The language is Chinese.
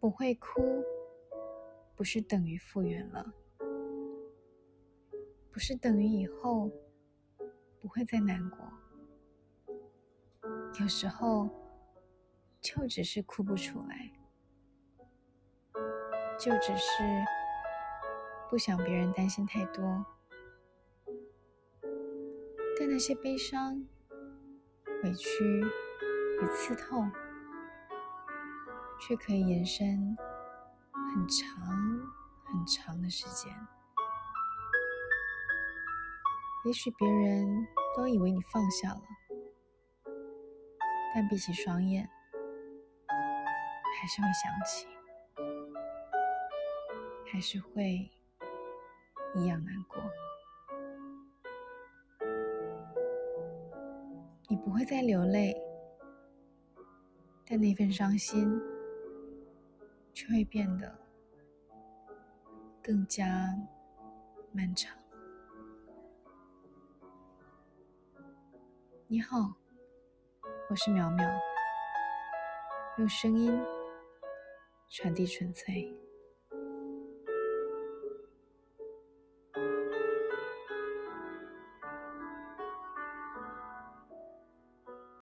不会哭，不是等于复原了，不是等于以后不会再难过。有时候就只是哭不出来，就只是不想别人担心太多。但那些悲伤、委屈与刺痛。却可以延伸很长很长的时间。也许别人都以为你放下了，但闭起双眼，还是会想起，还是会一样难过。你不会再流泪，但那份伤心。却会变得更加漫长。你好，我是苗苗，用声音传递纯粹。